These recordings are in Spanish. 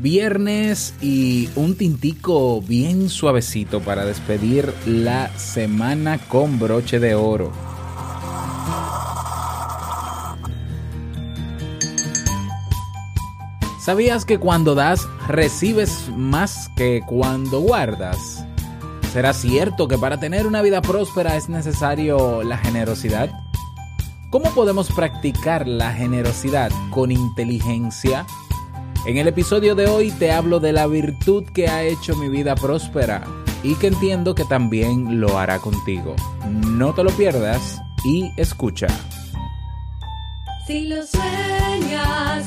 Viernes y un tintico bien suavecito para despedir la semana con broche de oro. ¿Sabías que cuando das recibes más que cuando guardas? ¿Será cierto que para tener una vida próspera es necesario la generosidad? ¿Cómo podemos practicar la generosidad con inteligencia? En el episodio de hoy te hablo de la virtud que ha hecho mi vida próspera y que entiendo que también lo hará contigo. No te lo pierdas y escucha. Si lo sueñas,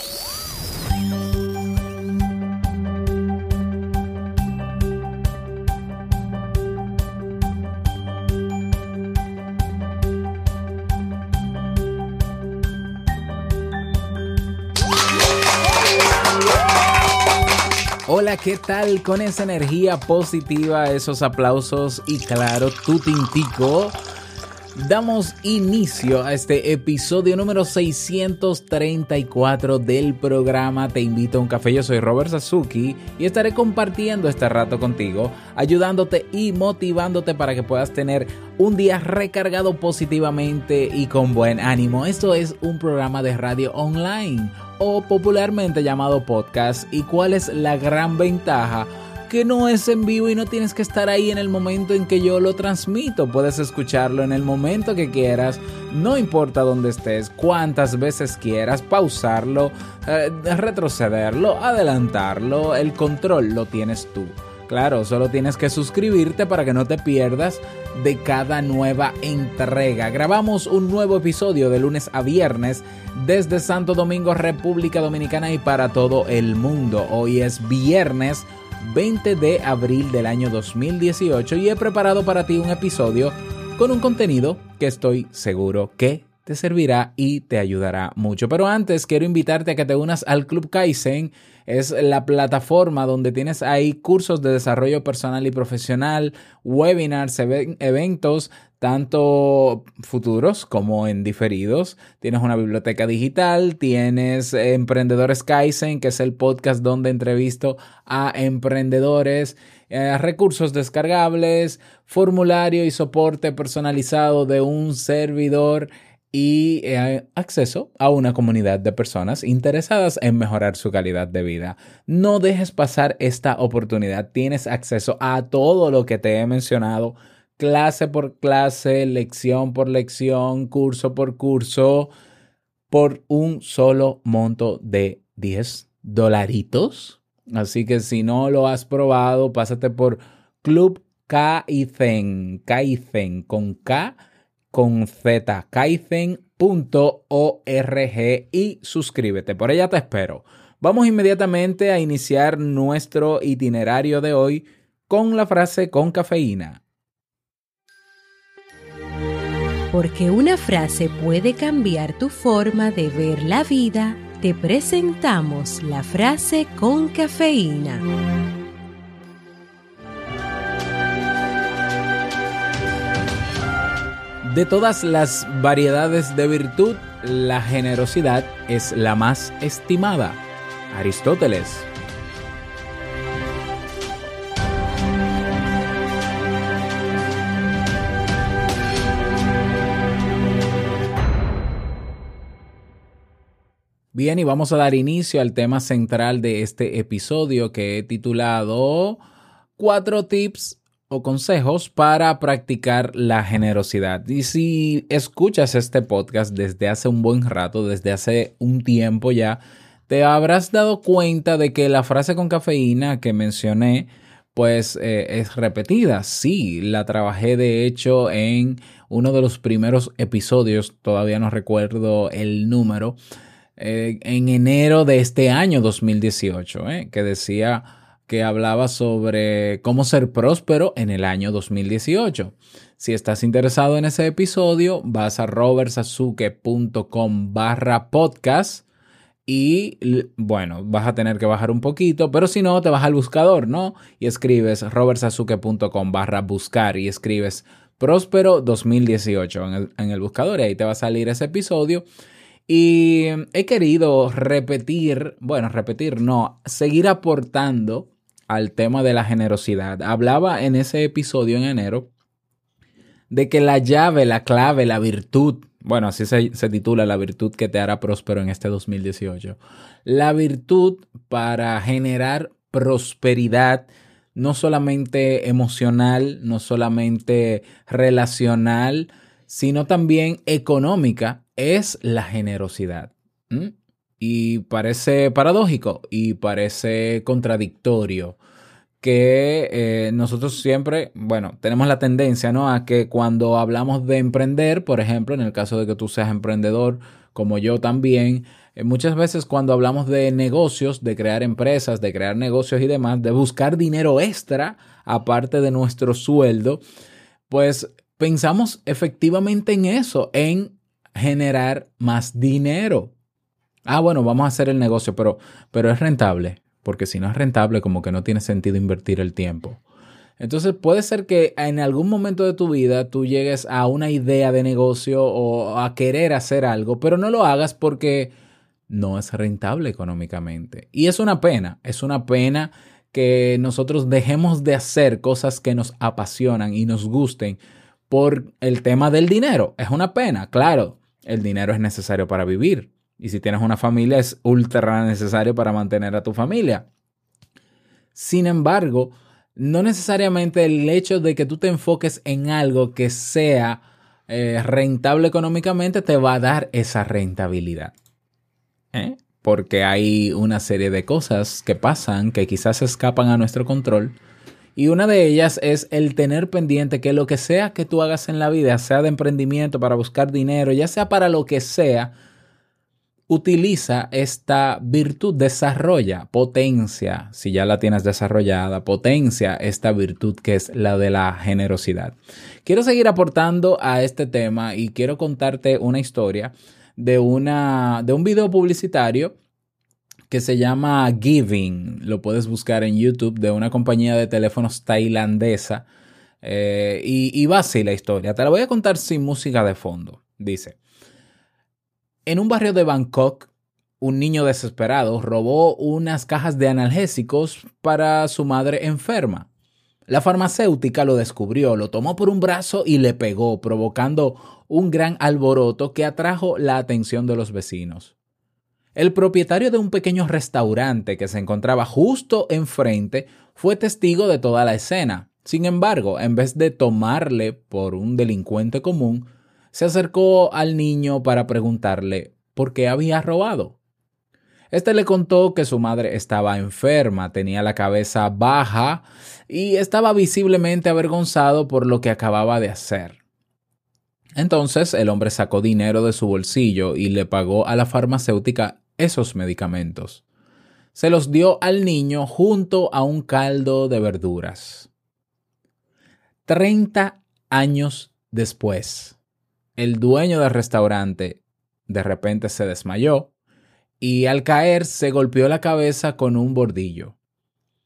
Hola, ¿qué tal? Con esa energía positiva, esos aplausos y claro, tu tintico. Damos inicio a este episodio número 634 del programa Te invito a un café. Yo soy Robert Sasuki y estaré compartiendo este rato contigo, ayudándote y motivándote para que puedas tener un día recargado positivamente y con buen ánimo. Esto es un programa de radio online o popularmente llamado podcast. ¿Y cuál es la gran ventaja? que no es en vivo y no tienes que estar ahí en el momento en que yo lo transmito. Puedes escucharlo en el momento que quieras, no importa dónde estés, cuántas veces quieras, pausarlo, eh, retrocederlo, adelantarlo, el control lo tienes tú. Claro, solo tienes que suscribirte para que no te pierdas de cada nueva entrega. Grabamos un nuevo episodio de lunes a viernes desde Santo Domingo, República Dominicana y para todo el mundo. Hoy es viernes 20 de abril del año 2018 y he preparado para ti un episodio con un contenido que estoy seguro que te servirá y te ayudará mucho. Pero antes quiero invitarte a que te unas al Club Kaizen. Es la plataforma donde tienes ahí cursos de desarrollo personal y profesional, webinars, eventos, tanto futuros como en diferidos. Tienes una biblioteca digital, tienes Emprendedores Kaizen, que es el podcast donde entrevisto a emprendedores, eh, recursos descargables, formulario y soporte personalizado de un servidor y eh, acceso a una comunidad de personas interesadas en mejorar su calidad de vida. No dejes pasar esta oportunidad. Tienes acceso a todo lo que te he mencionado, clase por clase, lección por lección, curso por curso, por un solo monto de 10 dolaritos. Así que si no lo has probado, pásate por Club Kaizen, Kaizen con K con Z, y suscríbete. Por ella te espero. Vamos inmediatamente a iniciar nuestro itinerario de hoy con la frase con cafeína. Porque una frase puede cambiar tu forma de ver la vida, te presentamos la frase con cafeína. De todas las variedades de virtud, la generosidad es la más estimada. Aristóteles. Bien, y vamos a dar inicio al tema central de este episodio que he titulado Cuatro tips o consejos para practicar la generosidad. Y si escuchas este podcast desde hace un buen rato, desde hace un tiempo ya, te habrás dado cuenta de que la frase con cafeína que mencioné, pues eh, es repetida. Sí, la trabajé de hecho en uno de los primeros episodios, todavía no recuerdo el número, eh, en enero de este año 2018, eh, que decía que hablaba sobre cómo ser próspero en el año 2018. Si estás interesado en ese episodio, vas a robertsazuke.com barra podcast y bueno, vas a tener que bajar un poquito, pero si no, te vas al buscador, ¿no? Y escribes robertsazuke.com barra buscar y escribes próspero 2018 en el, en el buscador y ahí te va a salir ese episodio. Y he querido repetir, bueno, repetir, no, seguir aportando al tema de la generosidad. Hablaba en ese episodio en enero de que la llave, la clave, la virtud, bueno, así se, se, titula la virtud que te hará próspero en este 2018. La virtud para generar prosperidad, no solamente emocional, no solamente relacional, sino también económica, es la generosidad. Y parece paradójico y parece contradictorio que eh, nosotros siempre, bueno, tenemos la tendencia, ¿no? A que cuando hablamos de emprender, por ejemplo, en el caso de que tú seas emprendedor, como yo también, eh, muchas veces cuando hablamos de negocios, de crear empresas, de crear negocios y demás, de buscar dinero extra aparte de nuestro sueldo, pues pensamos efectivamente en eso, en generar más dinero. Ah, bueno, vamos a hacer el negocio, pero, pero es rentable porque si no es rentable, como que no tiene sentido invertir el tiempo. Entonces puede ser que en algún momento de tu vida tú llegues a una idea de negocio o a querer hacer algo, pero no lo hagas porque no es rentable económicamente. Y es una pena, es una pena que nosotros dejemos de hacer cosas que nos apasionan y nos gusten por el tema del dinero. Es una pena, claro, el dinero es necesario para vivir, y si tienes una familia, es ultra necesario para mantener a tu familia. Sin embargo, no necesariamente el hecho de que tú te enfoques en algo que sea eh, rentable económicamente te va a dar esa rentabilidad. ¿Eh? Porque hay una serie de cosas que pasan que quizás escapan a nuestro control. Y una de ellas es el tener pendiente que lo que sea que tú hagas en la vida, sea de emprendimiento, para buscar dinero, ya sea para lo que sea, utiliza esta virtud, desarrolla, potencia, si ya la tienes desarrollada, potencia esta virtud que es la de la generosidad. Quiero seguir aportando a este tema y quiero contarte una historia de, una, de un video publicitario que se llama Giving. Lo puedes buscar en YouTube de una compañía de teléfonos tailandesa. Eh, y, y va así la historia. Te la voy a contar sin música de fondo. Dice. En un barrio de Bangkok, un niño desesperado robó unas cajas de analgésicos para su madre enferma. La farmacéutica lo descubrió, lo tomó por un brazo y le pegó, provocando un gran alboroto que atrajo la atención de los vecinos. El propietario de un pequeño restaurante que se encontraba justo enfrente fue testigo de toda la escena. Sin embargo, en vez de tomarle por un delincuente común, se acercó al niño para preguntarle por qué había robado. Este le contó que su madre estaba enferma, tenía la cabeza baja y estaba visiblemente avergonzado por lo que acababa de hacer. Entonces el hombre sacó dinero de su bolsillo y le pagó a la farmacéutica esos medicamentos. Se los dio al niño junto a un caldo de verduras. Treinta años después, el dueño del restaurante de repente se desmayó y al caer se golpeó la cabeza con un bordillo.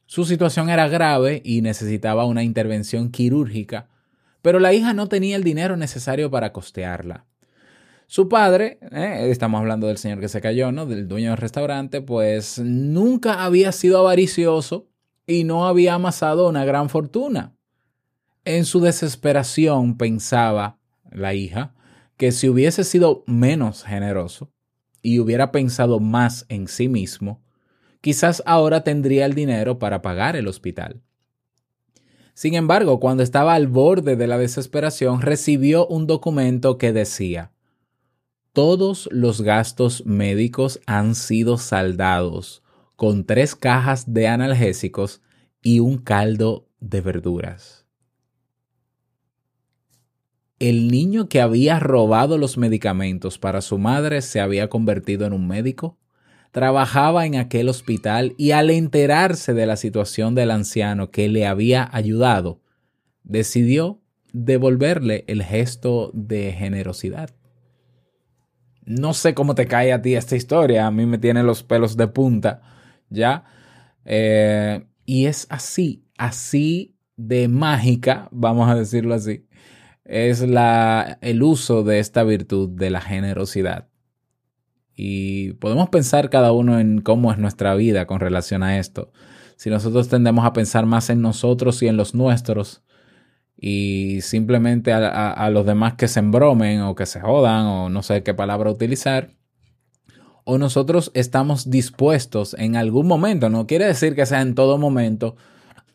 Su situación era grave y necesitaba una intervención quirúrgica, pero la hija no tenía el dinero necesario para costearla. Su padre, eh, estamos hablando del señor que se cayó, ¿no? Del dueño del restaurante, pues nunca había sido avaricioso y no había amasado una gran fortuna. En su desesperación pensaba la hija, que si hubiese sido menos generoso y hubiera pensado más en sí mismo, quizás ahora tendría el dinero para pagar el hospital. Sin embargo, cuando estaba al borde de la desesperación, recibió un documento que decía, todos los gastos médicos han sido saldados con tres cajas de analgésicos y un caldo de verduras. El niño que había robado los medicamentos para su madre se había convertido en un médico, trabajaba en aquel hospital y al enterarse de la situación del anciano que le había ayudado, decidió devolverle el gesto de generosidad. No sé cómo te cae a ti esta historia, a mí me tiene los pelos de punta, ¿ya? Eh, y es así, así de mágica, vamos a decirlo así, es la, el uso de esta virtud de la generosidad. Y podemos pensar cada uno en cómo es nuestra vida con relación a esto. Si nosotros tendemos a pensar más en nosotros y en los nuestros, y simplemente a, a, a, los demás que se embromen o que se jodan o no sé qué palabra utilizar. O nosotros estamos dispuestos en algún momento, no quiere decir que sea en todo momento,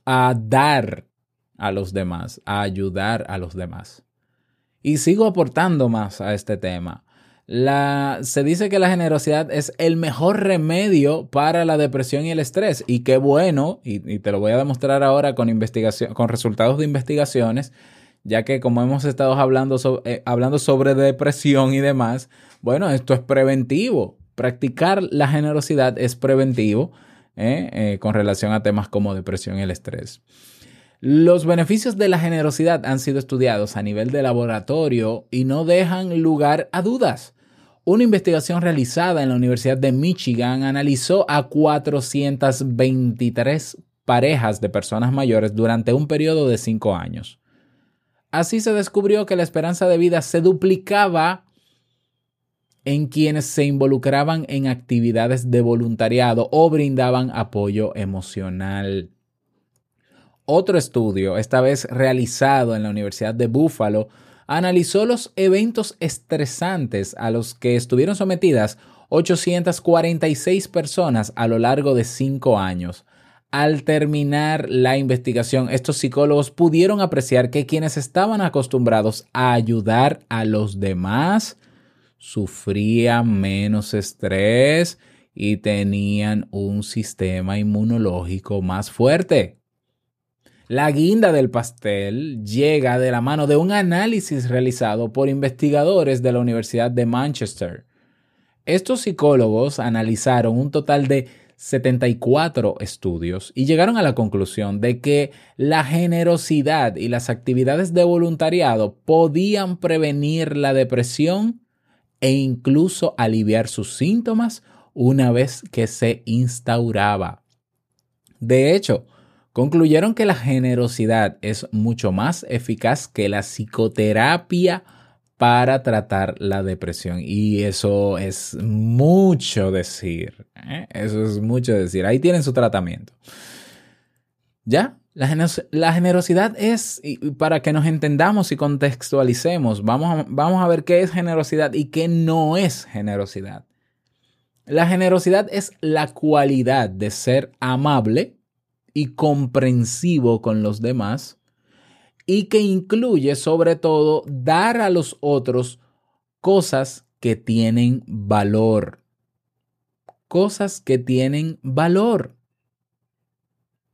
a dar a los demás, a ayudar a los demás. Y sigo aportando más a este tema. Se dice que la generosidad es el mejor remedio para la depresión y el estrés. Y qué bueno, y, te lo voy a demostrar ahora con, con resultados de investigaciones, ya que como hemos estado hablando, eh, hablando sobre depresión y demás, bueno, esto es preventivo. Practicar la generosidad es preventivo eh, eh, con relación a temas como depresión y el estrés. Los beneficios de la generosidad han sido estudiados a nivel de laboratorio y no dejan lugar a dudas. Una investigación realizada en la Universidad de Michigan analizó a 423 parejas de personas mayores durante un periodo de 5 años. Así se descubrió que la esperanza de vida se duplicaba en quienes se involucraban en actividades de voluntariado o brindaban apoyo emocional. Otro estudio, esta vez realizado en la Universidad de Buffalo, analizó los eventos estresantes a los que estuvieron sometidas 846 personas a lo largo de cinco años. Al terminar la investigación, estos psicólogos pudieron apreciar que quienes estaban acostumbrados a ayudar a los demás sufrían menos estrés y tenían un sistema inmunológico más fuerte. La guinda del pastel llega de la mano de un análisis realizado por investigadores de la Universidad de Manchester. Estos psicólogos analizaron un total de 74 estudios y llegaron a la conclusión de que la generosidad y las actividades de voluntariado podían prevenir la depresión e incluso aliviar sus síntomas una vez que se instauraba. De hecho, concluyeron que la generosidad es mucho más eficaz que la psicoterapia para tratar la depresión. Y eso es mucho decir. ¿eh? Eso es mucho decir. Ahí tienen su tratamiento. ¿Ya? La, la, generosidad es, para que nos entendamos y contextualicemos, vamos vamos a ver qué es generosidad y qué no es generosidad. La generosidad es la cualidad de ser amable y comprensivo con los demás y que incluye sobre todo dar a los otros cosas que tienen valor. Cosas que tienen valor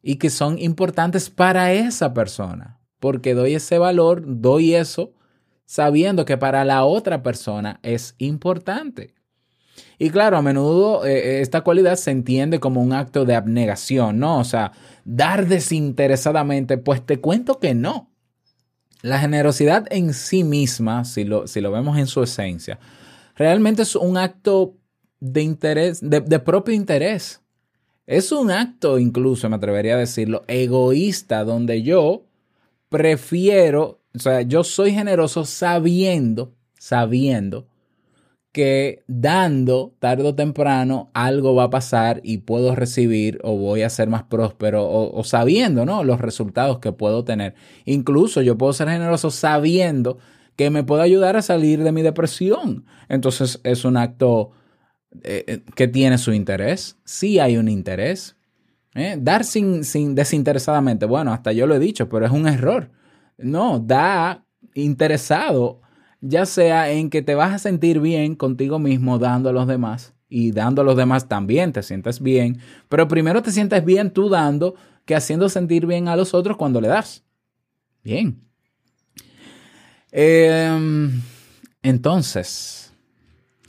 y que son importantes para esa persona, porque doy ese valor, doy eso sabiendo que para la otra persona es importante. Y claro, a menudo eh, esta cualidad se entiende como un acto de abnegación, ¿no? O sea, dar desinteresadamente, pues te cuento que no. La generosidad en sí misma, si lo, si lo vemos en su esencia, realmente es un acto de interés, de, de propio interés. Es un acto, incluso me atrevería a decirlo, egoísta, donde yo prefiero, o sea, yo soy generoso sabiendo, sabiendo que dando tarde o temprano algo va a pasar y puedo recibir o voy a ser más próspero o, sabiendo ¿no? los resultados que puedo tener. Incluso yo puedo ser generoso sabiendo que me puede ayudar a salir de mi depresión. Entonces es un acto eh, que tiene su interés. Sí hay un interés. ¿eh? Dar sin, sin desinteresadamente, bueno, hasta yo lo he dicho, pero es un error. No, da interesado ya sea en que te vas a sentir bien contigo mismo dando a los demás y dando a los demás también te sientes bien, pero primero te sientes bien tú dando que haciendo sentir bien a los otros cuando le das. Bien. Em, entonces,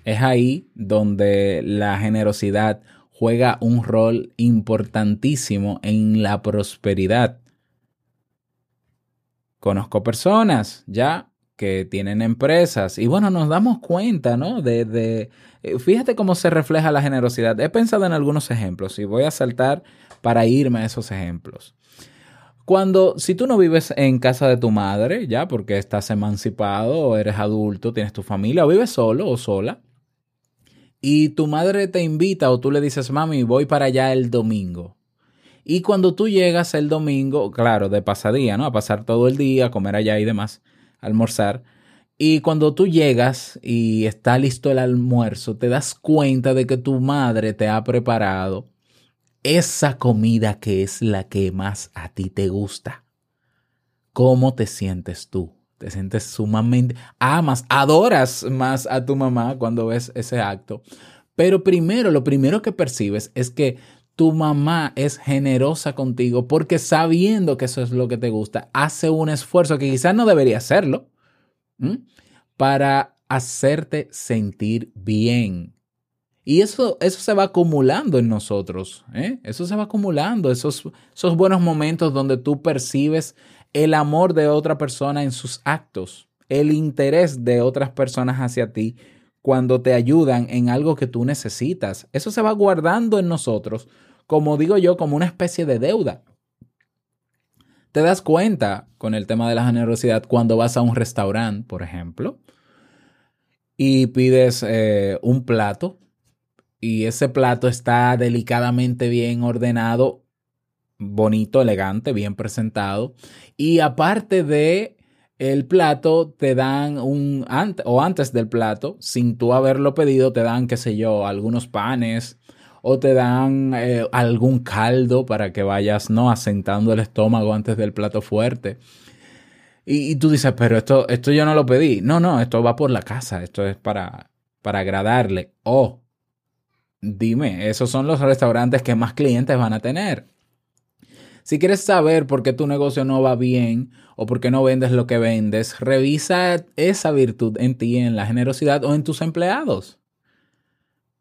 es ahí donde la generosidad juega un rol importantísimo en la prosperidad. Conozco personas ya que tienen empresas y bueno, nos damos cuenta, ¿no? De, de, eh, fíjate cómo se refleja la generosidad. He pensado en algunos ejemplos y voy a saltar para irme a esos ejemplos. Cuando, si tú no vives en casa de tu madre, ya, porque estás emancipado o eres adulto, tienes tu familia, o vives solo o sola, y tu madre te invita o tú le dices, mami, voy para allá el domingo. Y cuando tú llegas el domingo, claro, de pasadía, ¿no? A pasar todo el día, a comer allá y demás, almorzar. Y cuando tú llegas y está listo el almuerzo, te das cuenta de que tu madre te ha preparado esa comida que es la que más a ti te gusta. ¿Cómo te sientes tú? Te sientes sumamente, amas, adoras más a tu mamá cuando ves ese acto. Pero primero, lo primero que percibes es que tu mamá es generosa contigo porque sabiendo que eso es lo que te gusta, hace un esfuerzo que quizás no debería hacerlo para hacerte sentir bien. Y eso, eso se va acumulando en nosotros. ¿eh? Eso se va acumulando, esos, esos buenos momentos donde tú percibes el amor de otra persona en sus actos, el interés de otras personas hacia ti cuando te ayudan en algo que tú necesitas. Eso se va guardando en nosotros, como digo yo, como una especie de deuda. Te das cuenta con el tema de la generosidad cuando vas a un restaurante, por ejemplo, y pides eh, un plato y ese plato está delicadamente bien ordenado bonito, elegante, bien presentado. Y aparte de el plato, te dan un, o antes del plato, sin tú haberlo pedido, te dan, qué sé yo, algunos panes o te dan eh, algún caldo para que vayas, ¿no? Asentando el estómago antes del plato fuerte. Y, tú dices, pero esto, esto yo no lo pedí. No, no, esto va por la casa, esto es para, para agradarle. Oh, dime, esos son los restaurantes que más clientes van a tener. Si quieres saber por qué tu negocio no va bien o por qué no vendes lo que vendes, revisa esa virtud en ti, en la generosidad o en tus empleados.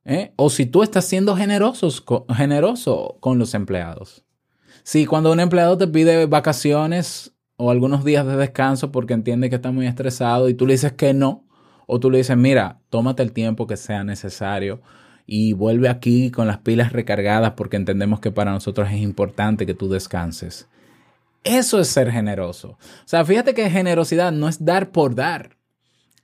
¿Eh? O si tú estás siendo generosos, generoso con los empleados. Si cuando un empleado te pide vacaciones o algunos días de descanso porque entiende que está muy estresado y tú le dices que no, o tú le dices, mira, tómate el tiempo que sea necesario y vuelve aquí con las pilas recargadas porque entendemos que para nosotros es importante que tú descanses. Eso es ser generoso. O sea, fíjate que generosidad no es dar por dar.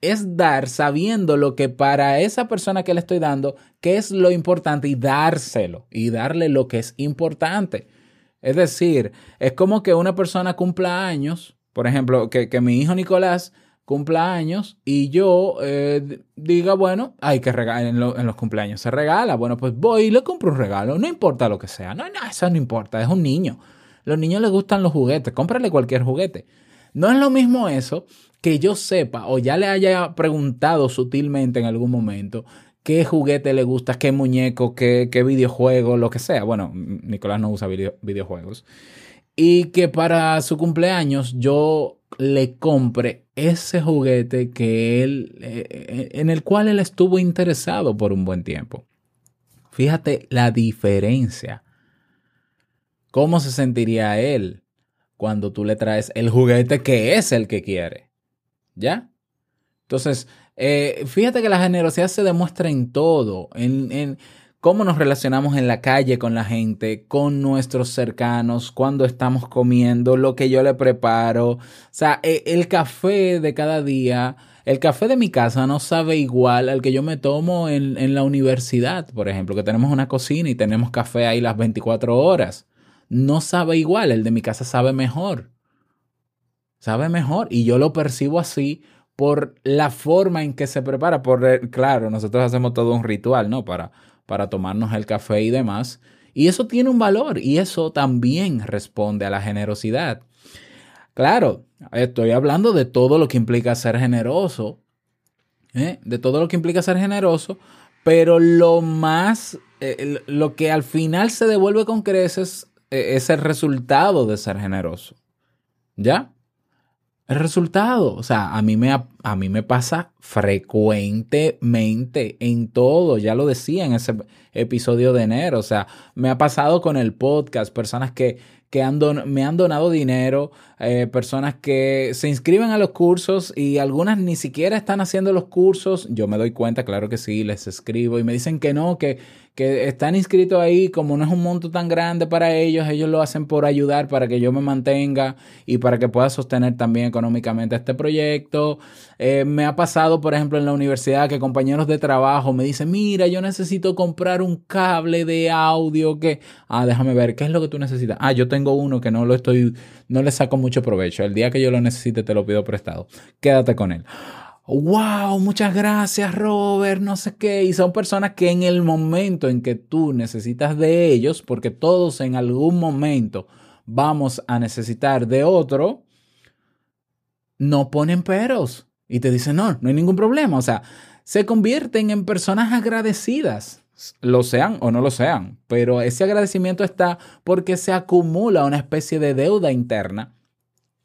Es dar sabiendo lo que para esa persona que le estoy dando, qué es lo importante y dárselo y darle lo que es importante. Es decir, es como que una persona cumpla años, por ejemplo, que, que mi hijo Nicolás cumpleaños y yo eh, diga, bueno, hay que regalar en, los cumpleaños, se regala, bueno, pues voy y le compro un regalo, no importa lo que sea, no, no, eso no importa, es un niño. Los niños les gustan los juguetes, cómprale cualquier juguete. No es lo mismo eso que yo sepa o ya le haya preguntado sutilmente en algún momento qué juguete le gusta, qué muñeco, qué, qué videojuego, lo que sea. Bueno, Nicolás no usa videojuegos. Y que para su cumpleaños yo le compre ese juguete que él, eh, eh, en el cual él estuvo interesado por un buen tiempo. Fíjate la diferencia. ¿Cómo se sentiría él cuando tú le traes el juguete que es el que quiere? ¿Ya? Entonces, eh, fíjate que la generosidad se demuestra en todo, en, cómo nos relacionamos en la calle con la gente, con nuestros cercanos, cuando estamos comiendo, lo que yo le preparo. O sea, e, el café de cada día, el café de mi casa no sabe igual al que yo me tomo en, en la universidad, por ejemplo, que tenemos una cocina y tenemos café ahí las 24 horas. No sabe igual, el de mi casa sabe mejor. Sabe mejor y yo lo percibo así por la forma en que se prepara. Por, claro, nosotros hacemos todo un ritual, ¿no? Para para tomarnos el café y demás. Y eso tiene un valor y eso también responde a la generosidad. Claro, estoy hablando de todo lo que implica ser generoso, ¿eh? de todo lo que implica ser generoso, pero lo más, eh, lo que al final se devuelve con creces eh, es el resultado de ser generoso. ¿Ya? El resultado, o sea, a mí me, a mí me pasa frecuentemente en todo, ya lo decía en ese episodio de enero, o sea, me ha pasado con el podcast, personas que, que han me han donado dinero, eh, personas que se inscriben a los cursos y algunas ni siquiera están haciendo los cursos, yo me doy cuenta, claro que sí, les escribo y me dicen que no, que que están inscritos ahí, como no es un monto tan grande para ellos, ellos lo hacen por ayudar para que yo me mantenga y para que pueda sostener también económicamente este proyecto. Eh, me ha pasado, por ejemplo, en la universidad que compañeros de trabajo me dicen, mira, yo necesito comprar un cable de audio que, ah, déjame ver, ¿qué es lo que tú necesitas? Ah, yo tengo uno que no lo estoy, no le saco mucho provecho. El día que yo lo necesite te lo pido prestado. Quédate con él wow, muchas gracias Robert, no sé qué. Y son personas que en el momento en que tú necesitas de ellos, porque todos en algún momento vamos a necesitar de otro, no ponen peros y te dicen, no, no hay ningún problema. O sea, se convierten en personas agradecidas, lo sean o no lo sean, pero ese agradecimiento está porque se acumula una especie de deuda interna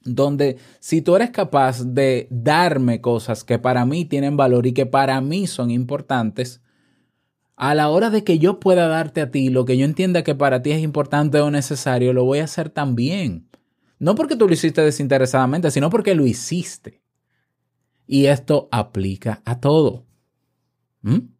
donde si tú eres capaz de darme cosas que para mí tienen valor y que para mí son importantes, a la hora de que yo pueda darte a ti lo que yo entienda que para ti es importante o necesario, lo voy a hacer también. No porque tú lo hiciste desinteresadamente, sino porque lo hiciste. Y esto aplica a todo. ¿Mm?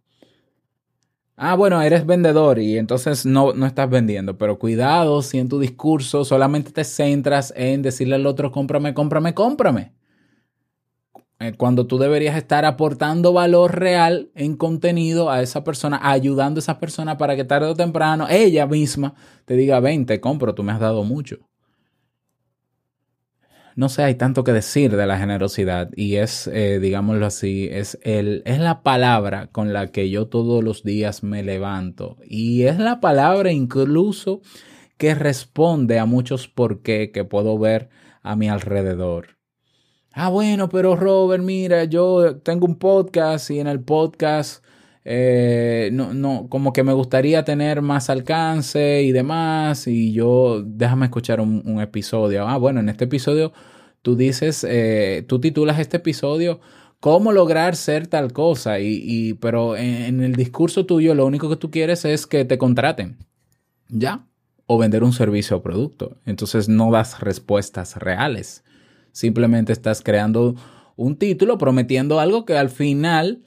Ah, bueno, eres vendedor y entonces no, no estás vendiendo, pero cuidado si en tu discurso solamente te centras en decirle al otro, cómprame, cómprame, cómprame. Eh, cuando tú deberías estar aportando valor real en contenido a esa persona, ayudando a esa persona para que tarde o temprano ella misma te diga, ven, te compro, tú me has dado mucho no sé, hay tanto que decir de la generosidad y es, eh, digámoslo así, es, el, es la palabra con la que yo todos los días me levanto y es la palabra incluso que responde a muchos por qué que puedo ver a mi alrededor. Ah, bueno, pero Robert, mira, yo tengo un podcast y en el podcast eh, no, no, como que me gustaría tener más alcance y demás, y yo, déjame escuchar un, episodio. Ah, bueno, en este episodio tú dices, eh, tú titulas este episodio cómo lograr ser tal cosa, y, pero en, el discurso tuyo lo único que tú quieres es que te contraten, ¿ya? O vender un servicio o producto. Entonces no das respuestas reales. Simplemente estás creando un título prometiendo algo que al final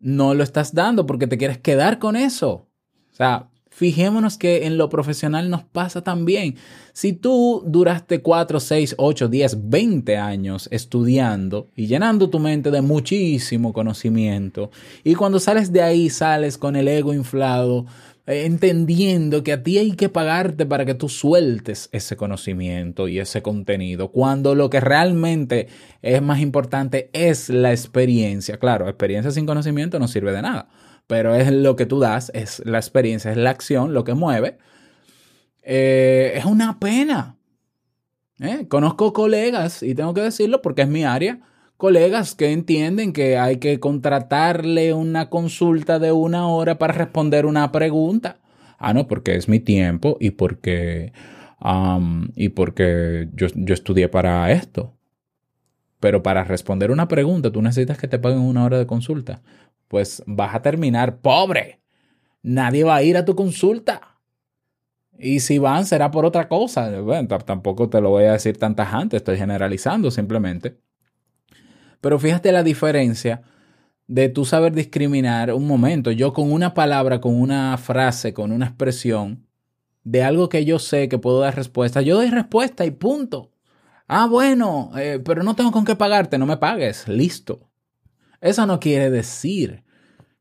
no lo estás dando porque te quieres quedar con eso. O sea, fijémonos que en lo profesional nos pasa también. Si tú duraste 4, 6, 8, 10, 20 años estudiando y llenando tu mente de muchísimo conocimiento, y cuando sales de ahí sales con el ego inflado, entendiendo que a ti hay que pagarte para que tú sueltes ese conocimiento y ese contenido, cuando lo que realmente es más importante es la experiencia. Claro, experiencia sin conocimiento no sirve de nada, pero es lo que tú das, es la experiencia, es la acción, lo que mueve. Eh, es una pena. ¿eh? Conozco colegas, y tengo que decirlo porque es mi área, colegas que entienden que hay que contratarle una consulta de una hora para responder una pregunta. Ah, no, porque es mi tiempo y porque, y porque yo, yo estudié para esto. Pero para responder una pregunta, tú necesitas que te paguen una hora de consulta. Pues vas a terminar pobre. Nadie va a ir a tu consulta. Y si van, será por otra cosa. Bueno, tampoco te lo voy a decir tan tajante, estoy generalizando simplemente. Pero fíjate la diferencia de tú saber discriminar un momento. Yo con una palabra, con una frase, con una expresión de algo que yo sé que puedo dar respuesta, yo doy respuesta y punto. Ah, bueno, eh, pero no tengo con qué pagarte, no me pagues, listo. Eso no quiere decir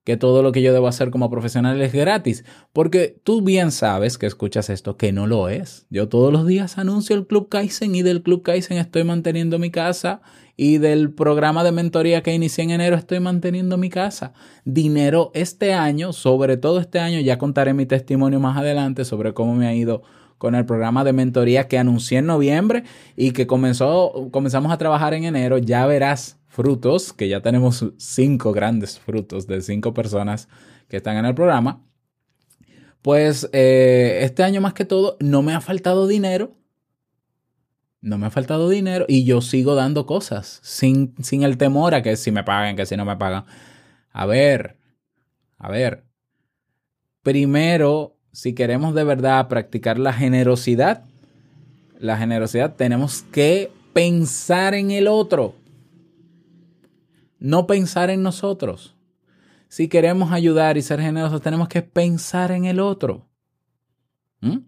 que todo lo que yo debo hacer como profesional es gratis, porque tú bien sabes que escuchas esto, que no lo es. Yo todos los días anuncio el Club Kaizen y del Club Kaizen estoy manteniendo mi casa y del programa de mentoría que inicié en enero estoy manteniendo mi casa. Dinero este año, sobre todo este año, ya contaré mi testimonio más adelante sobre cómo me ha ido con el programa de mentoría que anuncié en noviembre y que comenzó, comenzamos a trabajar en enero. Ya verás frutos, que ya tenemos cinco grandes frutos de cinco personas que están en el programa, Pues eh, este año más que todo no me ha faltado dinero. No me ha faltado dinero y yo sigo dando cosas sin, sin el temor a que si me pagan, que si no me pagan. A ver, a ver. Primero, si queremos de verdad practicar la generosidad, la generosidad tenemos que pensar en el otro, no pensar en nosotros. Si queremos ayudar y ser generosos, tenemos que pensar en el otro. ¿Mm?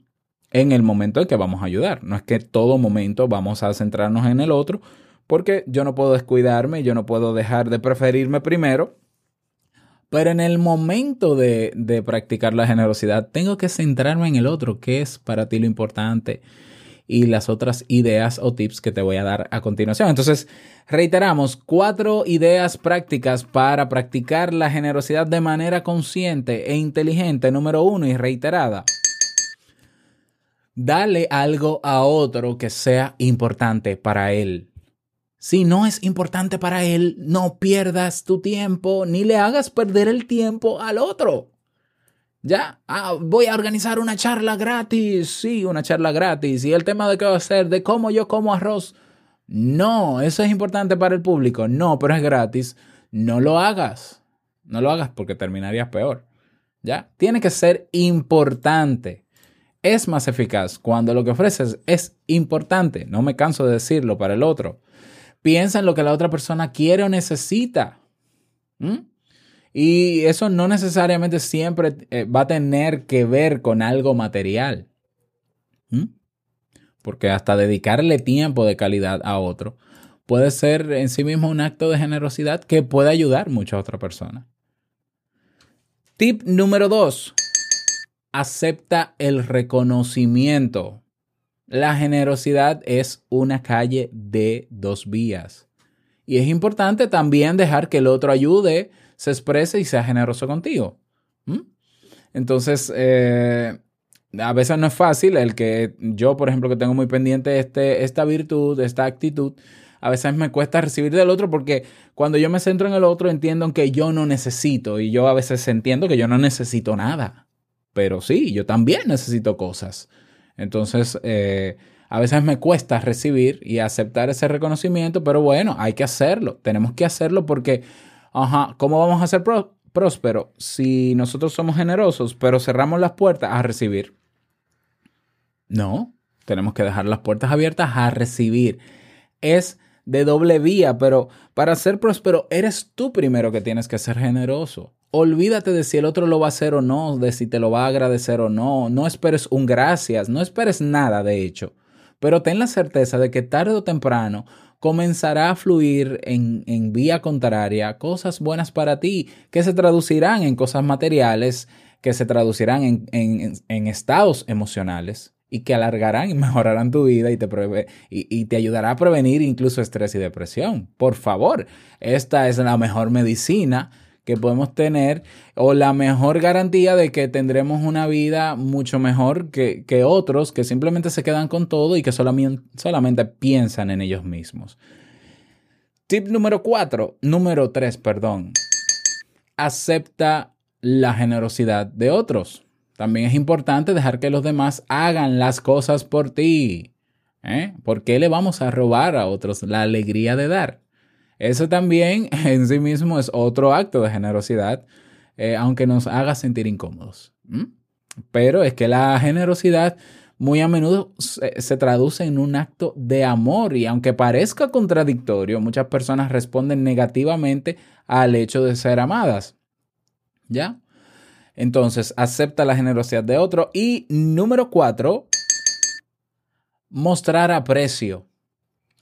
En el momento en que vamos a ayudar. No es que todo momento vamos a centrarnos en el otro, porque yo no puedo descuidarme, yo no puedo dejar de preferirme primero. Pero en el momento de, de practicar la generosidad, tengo que centrarme en el otro, que es para ti lo importante y las otras ideas o tips que te voy a dar a continuación. Entonces, reiteramos, cuatro ideas prácticas para practicar la generosidad de manera consciente e inteligente. Número uno y reiterada. Dale algo a otro que sea importante para él. Si no es importante para él, no pierdas tu tiempo ni le hagas perder el tiempo al otro. Ya, ah, voy a organizar una charla gratis. Sí, una charla gratis. Y el tema de qué va a ser, de cómo yo como arroz. No, eso es importante para el público. No, pero es gratis. No lo hagas. No lo hagas porque terminarías peor. Ya, tiene que ser importante. Es más eficaz cuando lo que ofreces es importante. No me canso de decirlo para el otro. Piensa en lo que la otra persona quiere o necesita. ¿Mm? Y eso no necesariamente siempre eh, va a tener que ver con algo material. ¿Mm? Porque hasta dedicarle tiempo de calidad a otro puede ser en sí mismo un acto de generosidad que puede ayudar mucho a otra persona. Tip número dos. Acepta el reconocimiento. La generosidad es una calle de dos vías. Y es importante también dejar que el otro ayude se exprese y sea generoso contigo. ¿Mm? Entonces, eh, a veces no es fácil el que yo, por ejemplo, que tengo muy pendiente este, esta virtud, esta actitud, a veces me cuesta recibir del otro porque cuando yo me centro en el otro entiendo que yo no necesito y yo a veces entiendo que yo no necesito nada. Pero sí, yo también necesito cosas. Entonces, eh, a veces me cuesta recibir y aceptar ese reconocimiento, pero bueno, hay que hacerlo. Tenemos que hacerlo porque Ajá, ¿cómo vamos a ser prósperos si nosotros somos generosos, pero cerramos las puertas a recibir? No, tenemos que dejar las puertas abiertas a recibir. Es de doble vía, pero para ser próspero eres tú primero que tienes que ser generoso. Olvídate de si el otro lo va a hacer o no, de si te lo va a agradecer o no. No esperes un gracias, no esperes nada de hecho. Pero ten la certeza de que tarde o temprano comenzará a fluir en, vía contraria cosas buenas para ti, que se traducirán en cosas materiales, que se traducirán en, estados emocionales y que alargarán y mejorarán tu vida y te, y, te ayudará a prevenir incluso estrés y depresión. Por favor, esta es la mejor medicina que podemos tener o la mejor garantía de que tendremos una vida mucho mejor que, otros que simplemente se quedan con todo y que solamente, solamente piensan en ellos mismos. Tip número cuatro, número tres, perdón. Acepta la generosidad de otros. También es importante dejar que los demás hagan las cosas por ti. ¿Eh? ¿Por qué le vamos a robar a otros la alegría de dar? Eso también en sí mismo es otro acto de generosidad, eh, aunque nos haga sentir incómodos. Pero es que la generosidad muy a menudo se, se, traduce en un acto de amor y aunque parezca contradictorio, muchas personas responden negativamente al hecho de ser amadas. ¿Ya? Entonces, acepta la generosidad de otro. Y número cuatro, mostrar aprecio.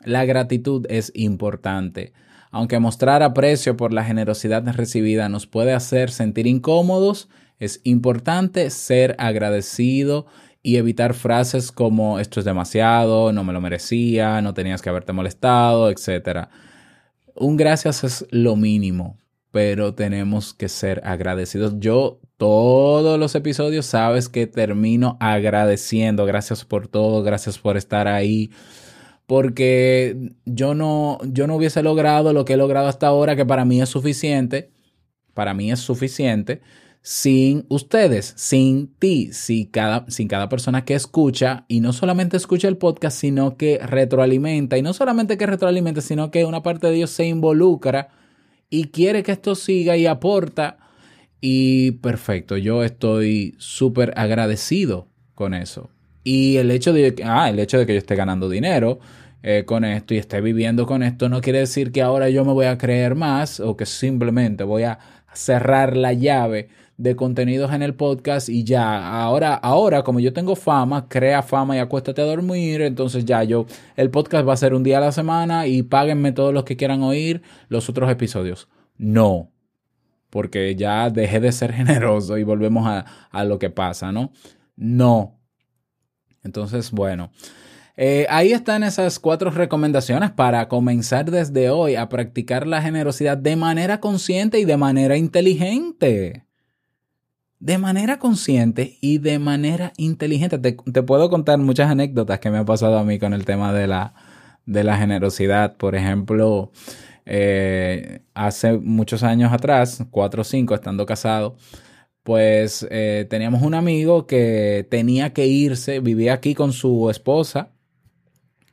La gratitud es importante. Aunque mostrar aprecio por la generosidad recibida nos puede hacer sentir incómodos, es importante ser agradecido y evitar frases como esto es demasiado, no me lo merecía, no tenías que haberte molestado, etc. Un gracias es lo mínimo, pero tenemos que ser agradecidos. Yo todos los episodios sabes que termino agradeciendo, gracias por todo, gracias por estar ahí porque yo no, yo no hubiese logrado lo que he logrado hasta ahora, que para mí es suficiente, para mí es suficiente, sin ustedes, sin ti, sin cada, sin cada persona que escucha y no solamente escucha el podcast, sino que retroalimenta y no solamente que retroalimenta, sino que una parte de ellos se involucra y quiere que esto siga y aporta. Y perfecto, yo estoy súper agradecido con eso. Y el hecho de, ah, el hecho de que yo esté ganando dinero eh, con esto y esté viviendo con esto no quiere decir que ahora yo me voy a creer más o que simplemente voy a cerrar la llave de contenidos en el podcast y ya, ahora, ahora como yo tengo fama, crea fama y acuéstate a dormir, entonces ya yo, el podcast va a ser un día a la semana y páguenme todos los que quieran oír los otros episodios. No, porque ya dejé de ser generoso y volvemos a, a lo que pasa, ¿no? No. Entonces, bueno. Eh, ahí están esas cuatro recomendaciones para comenzar desde hoy a practicar la generosidad de manera consciente y de manera inteligente de manera consciente y de manera inteligente. Te, puedo contar muchas anécdotas que me ha pasado a mí con el tema de la, de la generosidad. Por ejemplo, eh, hace muchos años atrás, cuatro o cinco, estando casado, pues eh, teníamos un amigo que tenía que irse, vivía aquí con su esposa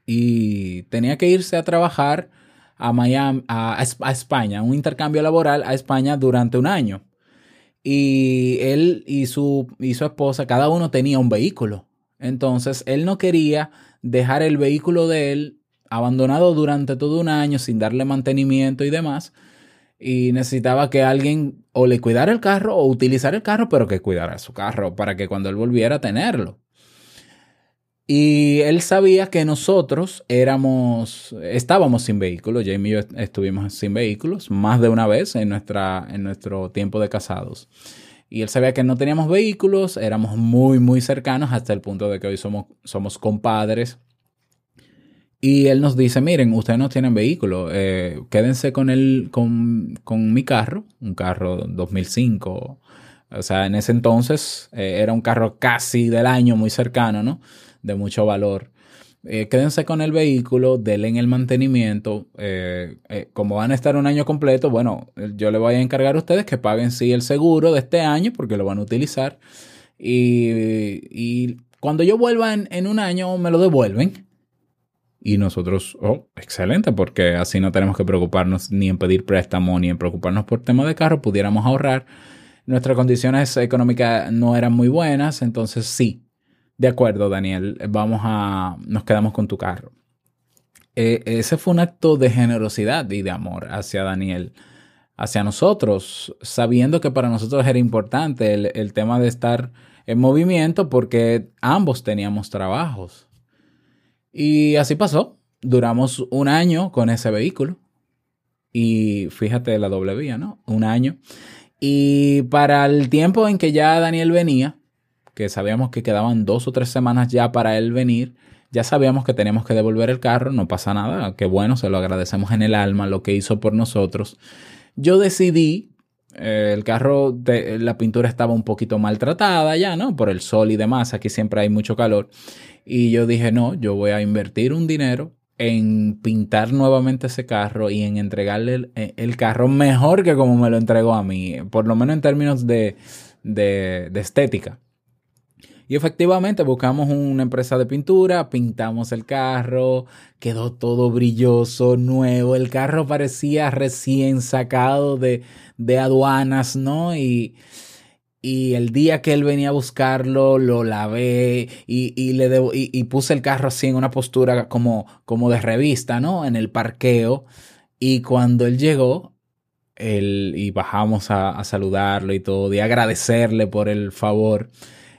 y tenía que irse a trabajar a Miami, a, a España, un intercambio laboral a España durante un año. Y él y su, y su esposa, cada uno tenía un vehículo. Entonces, él no quería dejar el vehículo de él abandonado durante todo un año sin darle mantenimiento y demás. Y necesitaba que alguien o le cuidara el carro o utilizar el carro, pero que cuidara su carro para que cuando él volviera a tenerlo. Y él sabía que nosotros éramos, estábamos sin vehículos, Jamie y yo estuvimos sin vehículos más de una vez en, nuestra, en nuestro tiempo de casados. Y él sabía que no teníamos vehículos, éramos muy, muy cercanos hasta el punto de que hoy somos, somos compadres. Y él nos dice, miren, ustedes no tienen vehículo, eh, quédense con, el, con, con, mi carro, un carro 2005. O sea, en ese entonces eh, era un carro casi del año, muy cercano, ¿no? de mucho valor. Eh, quédense con el vehículo, denle en el mantenimiento. Como van a estar un año completo, bueno, yo le voy a encargar a ustedes que paguen sí el seguro de este año porque lo van a utilizar. Y, y cuando yo vuelva en, en, un año, me lo devuelven. Y nosotros, oh, excelente, porque así no tenemos que preocuparnos ni en pedir préstamo ni en preocuparnos por tema de carro, pudiéramos ahorrar. Nuestras condiciones económicas no eran muy buenas, entonces sí, de acuerdo, Daniel, vamos a, nos quedamos con tu carro. Eh, ese fue un acto de generosidad y de amor hacia Daniel, hacia nosotros, sabiendo que para nosotros era importante el, el tema de estar en movimiento porque ambos teníamos trabajos. Y así pasó. Duramos un año con ese vehículo. Y fíjate la doble vía, ¿no? Un año. Y para el tiempo en que ya Daniel venía, que sabíamos que quedaban dos o tres semanas ya para él venir, ya sabíamos que teníamos que devolver el carro, no pasa nada, qué bueno, se lo agradecemos en el alma lo que hizo por nosotros. Yo decidí, eh, el carro, de, la pintura estaba un poquito maltratada ya, ¿no? Por el sol y demás, aquí siempre hay mucho calor. Y yo dije, no, yo voy a invertir un dinero en pintar nuevamente ese carro y en entregarle el, el carro mejor que como me lo entregó a mí, por lo menos en términos de, de estética. Y efectivamente buscamos una empresa de pintura, pintamos el carro, quedó todo brilloso, nuevo, el carro parecía recién sacado de, de aduanas, ¿no? Y, y el día que él venía a buscarlo, lo lavé y, y le debo, y, puse el carro así en una postura como, como de revista, ¿no? En el parqueo. Y cuando él llegó, él, y bajamos a, a saludarlo y todo, y agradecerle por el favor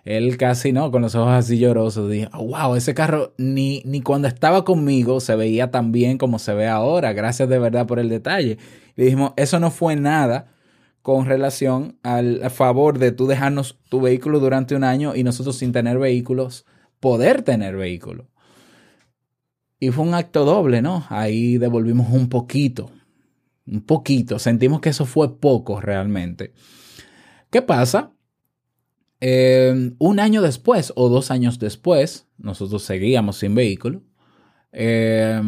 él casi, ¿no? Con los ojos así llorosos, dije, wow, ese carro ni, ni cuando estaba conmigo se veía tan bien como se ve ahora. Gracias de verdad por el detalle. Y dijimos, eso no fue nada con relación al favor de tú dejarnos tu vehículo durante un año y nosotros sin tener vehículos, poder tener vehículo. Y fue un acto doble, ¿no? Ahí devolvimos un poquito, un poquito. Sentimos que eso fue poco realmente. ¿Qué pasa? Eh, un año después o dos años después, nosotros seguíamos sin vehículo. Eh,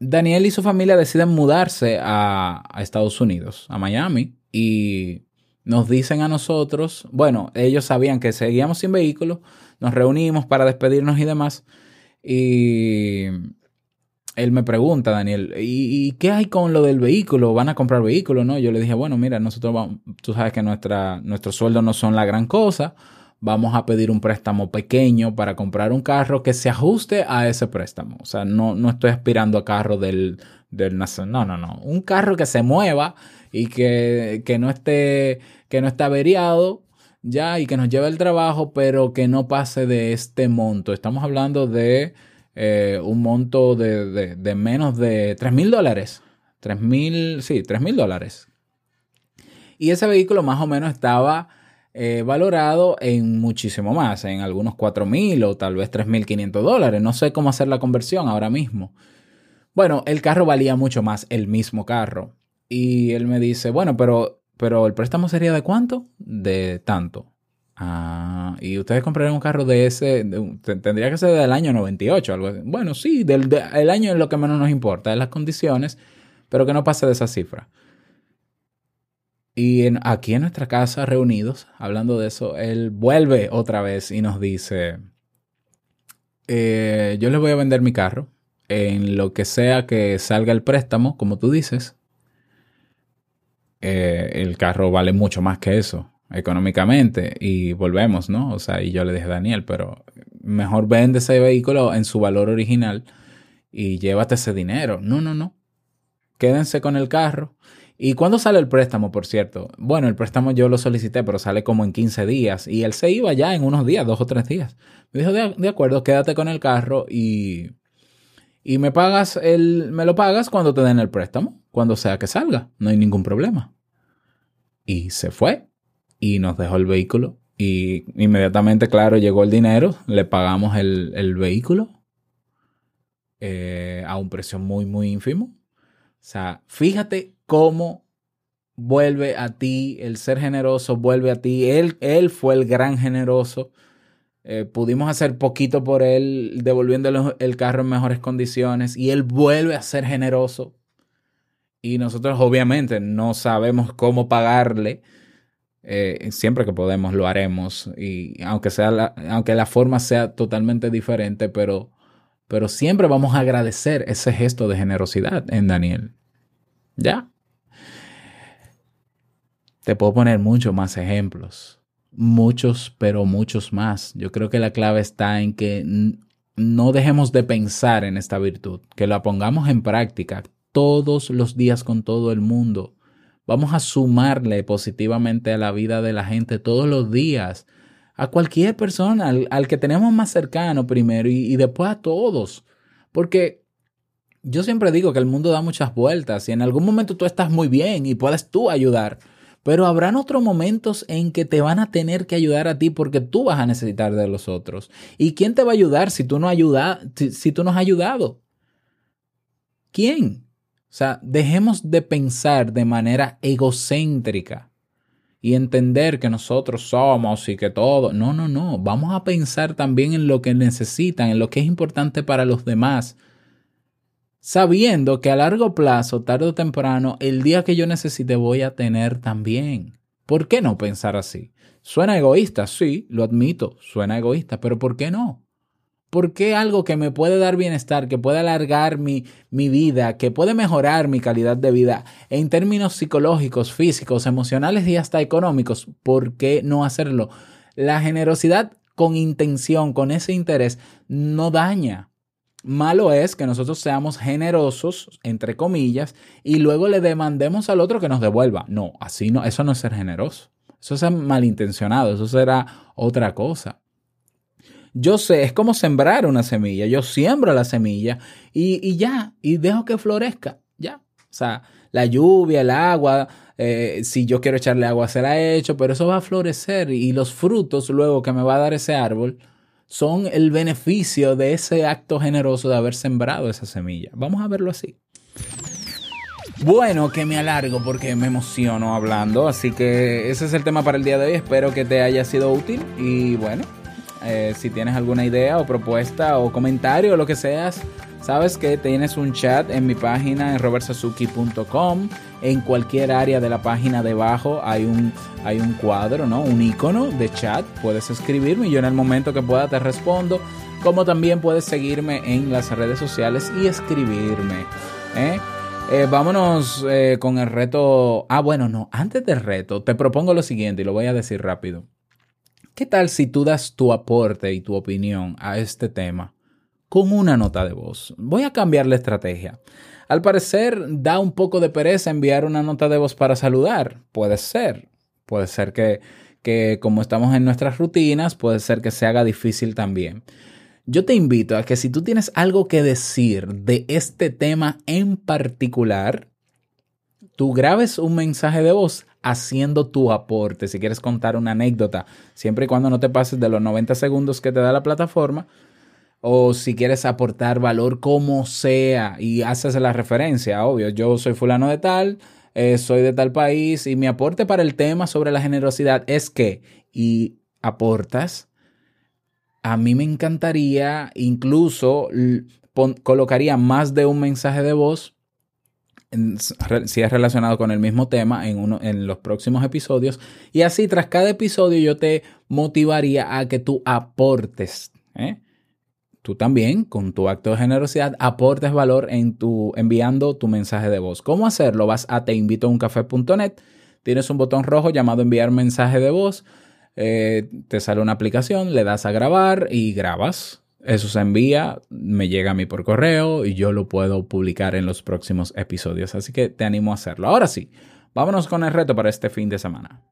Daniel y su familia deciden mudarse a, Estados Unidos, a Miami, y nos dicen a nosotros, bueno, ellos sabían que seguíamos sin vehículo, nos reunimos para despedirnos y demás, y él me pregunta, Daniel, ¿y, qué hay con lo del vehículo? ¿Van a comprar vehículo? No, yo le dije, bueno, mira, nosotros vamos, tú sabes que nuestra, nuestros sueldos no son la gran cosa, vamos a pedir un préstamo pequeño para comprar un carro que se ajuste a ese préstamo. O sea, no, no estoy aspirando a carro del, del no, no, no, un carro que se mueva y que, que no esté, que no esté averiado ya y que nos lleve el trabajo, pero que no pase de este monto. Estamos hablando de eh, un monto de, de- menos de 3 mil dólares. 3 mil, sí, 3 mil dólares. Y ese vehículo más o menos estaba eh, valorado en muchísimo más, en algunos 4 mil o tal vez 3.500 dólares. No sé cómo hacer la conversión ahora mismo. Bueno, el carro valía mucho más, el mismo carro. Y él me dice, bueno, pero, pero el préstamo sería de cuánto? De tanto. Ah, y ustedes comprarían un carro de ese, tendría que ser del año 98, algo así. Bueno, sí, del, de- el año es lo que menos nos importa, es las condiciones, pero que no pase de esa cifra. Y aquí en nuestra casa, reunidos, hablando de eso, él vuelve otra vez y nos dice, eh, yo les voy a vender mi carro en lo que sea que salga el préstamo, como tú dices. Eh, el carro vale mucho más que eso económicamente y volvemos, ¿no? O sea, y yo le dije, Daniel, pero mejor vende ese vehículo en su valor original y llévate ese dinero. No, no, no. Quédense con el carro. ¿Y cuándo sale el préstamo, por cierto? Bueno, el préstamo yo lo solicité, pero sale como en 15 días. Y él se iba ya en unos días, dos o tres días. Me dijo, de, de acuerdo, quédate con el carro y, y me pagas el, me lo pagas cuando te den el préstamo, cuando sea que salga. No hay ningún problema. Y se fue y nos dejó el vehículo. Y inmediatamente, claro, llegó el dinero, le pagamos el, el vehículo eh, a un precio muy, muy ínfimo. O sea, fíjate cómo vuelve a ti, el ser generoso vuelve a ti. Él, él fue el gran generoso. Eh, pudimos hacer poquito por él, devolviéndole el carro en mejores condiciones, y él vuelve a ser generoso. Y nosotros obviamente no sabemos cómo pagarle. Eh, siempre que podemos lo haremos. Y aunque sea la, aunque la forma sea totalmente diferente, pero pero siempre vamos a agradecer ese gesto de generosidad en Daniel. ¿Ya? Te puedo poner muchos más ejemplos. Muchos, pero muchos más. Yo creo que la clave está en que no dejemos de pensar en esta virtud, que la pongamos en práctica todos los días con todo el mundo. Vamos a sumarle positivamente a la vida de la gente todos los días a cualquier persona, al, que tenemos más cercano primero y, después a todos. Porque yo siempre digo que el mundo da muchas vueltas y en algún momento tú estás muy bien y puedes tú ayudar, pero habrán otros momentos en que te van a tener que ayudar a ti porque tú vas a necesitar de los otros. ¿Y quién te va a ayudar si tú no, ayuda, si tú no has ayudado? ¿Quién? O sea, dejemos de pensar de manera egocéntrica y entender que nosotros somos y que todo. No, no, no. Vamos a pensar también en lo que necesitan, en lo que es importante para los demás. Sabiendo que a largo plazo, tarde o temprano, el día que yo necesite voy a tener también. ¿Por qué no pensar así? Suena egoísta, sí, lo admito, suena egoísta, pero ¿por qué no? ¿Por qué algo que me puede dar bienestar, que puede alargar mi, mi, vida, que puede mejorar mi calidad de vida en términos psicológicos, físicos, emocionales y hasta económicos? ¿Por qué no hacerlo? La generosidad con intención, con ese interés, no daña. Malo es que nosotros seamos generosos, entre comillas, y luego le demandemos al otro que nos devuelva. No, así no, eso no es ser generoso. Eso es malintencionado, eso será otra cosa. Yo sé, es como sembrar una semilla. Yo siembro la semilla y, y, ya, y dejo que florezca. Ya. O sea, la lluvia, el agua, eh, si yo quiero echarle agua, se la he hecho, pero eso va a florecer y los frutos luego que me va a dar ese árbol son el beneficio de ese acto generoso de haber sembrado esa semilla. Vamos a verlo así. Bueno, que me alargo porque me emociono hablando, así que ese es el tema para el día de hoy. Espero que te haya sido útil y bueno, Eh, si tienes alguna idea o propuesta o comentario o lo que seas, sabes que tienes un chat en mi página en robertsazuki.com. En cualquier área de la página debajo hay un, hay un cuadro, ¿no? Un icono de chat. Puedes escribirme y yo en el momento que pueda te respondo. Como también puedes seguirme en las redes sociales y escribirme. ¿eh? Eh, vámonos eh, con el reto. Ah, bueno, no. Antes del reto, te propongo lo siguiente y lo voy a decir rápido. ¿Qué tal si tú das tu aporte y tu opinión a este tema con una nota de voz? Voy a cambiar la estrategia. Al parecer da un poco de pereza enviar una nota de voz para saludar. Puede ser. Puede ser que, que como estamos en nuestras rutinas, puede ser que se haga difícil también. Yo te invito a que si tú tienes algo que decir de este tema en particular, tú grabes un mensaje de voz haciendo tu aporte. Si quieres contar una anécdota, siempre y cuando no te pases de los 90 segundos que te da la plataforma, o si quieres aportar valor como sea y haces la referencia, obvio, yo soy fulano de tal, eh, soy de tal país y mi aporte para el tema sobre la generosidad es que, y aportas, a mí me encantaría, incluso colocaría más de un mensaje de voz, si es relacionado con el mismo tema, en, uno, en los próximos episodios. Y así, tras cada episodio, yo te motivaría a que tú aportes. ¿eh? Tú también, con tu acto de generosidad, aportes valor en tu, enviando tu mensaje de voz. ¿Cómo hacerlo? Vas a teinvitouncafé.net, tienes un botón rojo llamado enviar mensaje de voz eh, te sale una aplicación, le das a grabar y grabas. Eso se envía, me llega a mí por correo y yo lo puedo publicar en los próximos episodios. Así que te animo a hacerlo. Ahora sí, vámonos con el reto para este fin de semana.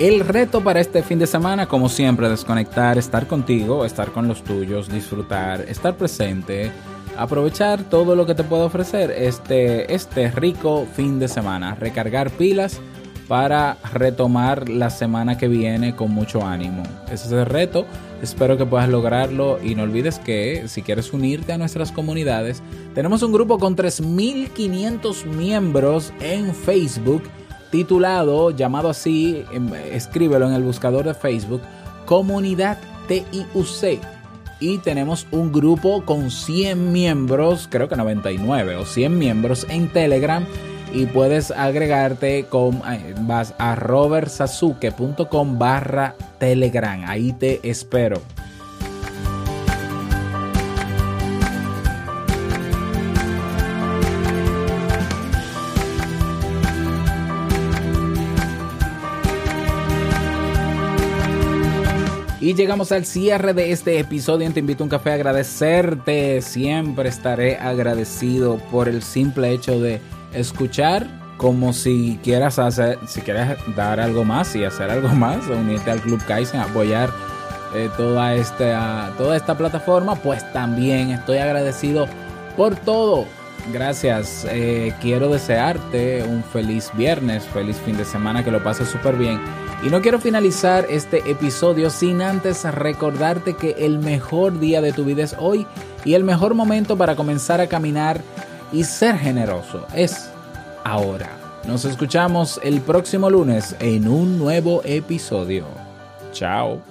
El reto para este fin de semana, como siempre, desconectar, estar contigo, estar con los tuyos, disfrutar, estar presente, aprovechar todo lo que te puedo ofrecer este, este rico fin de semana, recargar pilas para retomar la semana que viene con mucho ánimo. Ese es el reto, espero que puedas lograrlo y no olvides que si quieres unirte a nuestras comunidades, tenemos un grupo con 3.500 miembros en Facebook titulado, llamado así, em, escríbelo en el buscador de Facebook, Comunidad TIUC. Y tenemos un grupo con 100 miembros, creo que 99 o 100 miembros en Telegram. Y puedes agregarte con, vas a robertsazuke.com barra Telegram. Ahí te espero. Llegamos al cierre de este episodio Te invito a un café a agradecerte. Siempre estaré agradecido por el simple hecho de escuchar como si quieras hacer, si quieres dar algo más y hacer algo más, unirte al Club Kaizen, apoyar eh, toda, esta, toda esta plataforma, pues también estoy agradecido por todo. Gracias. Eh, quiero desearte un feliz viernes, feliz fin de semana, que lo pases súper bien y no quiero finalizar este episodio sin antes recordarte que el mejor día de tu vida es hoy y el mejor momento para comenzar a caminar y ser generoso es ahora. Nos escuchamos el próximo lunes en un nuevo episodio. Chao.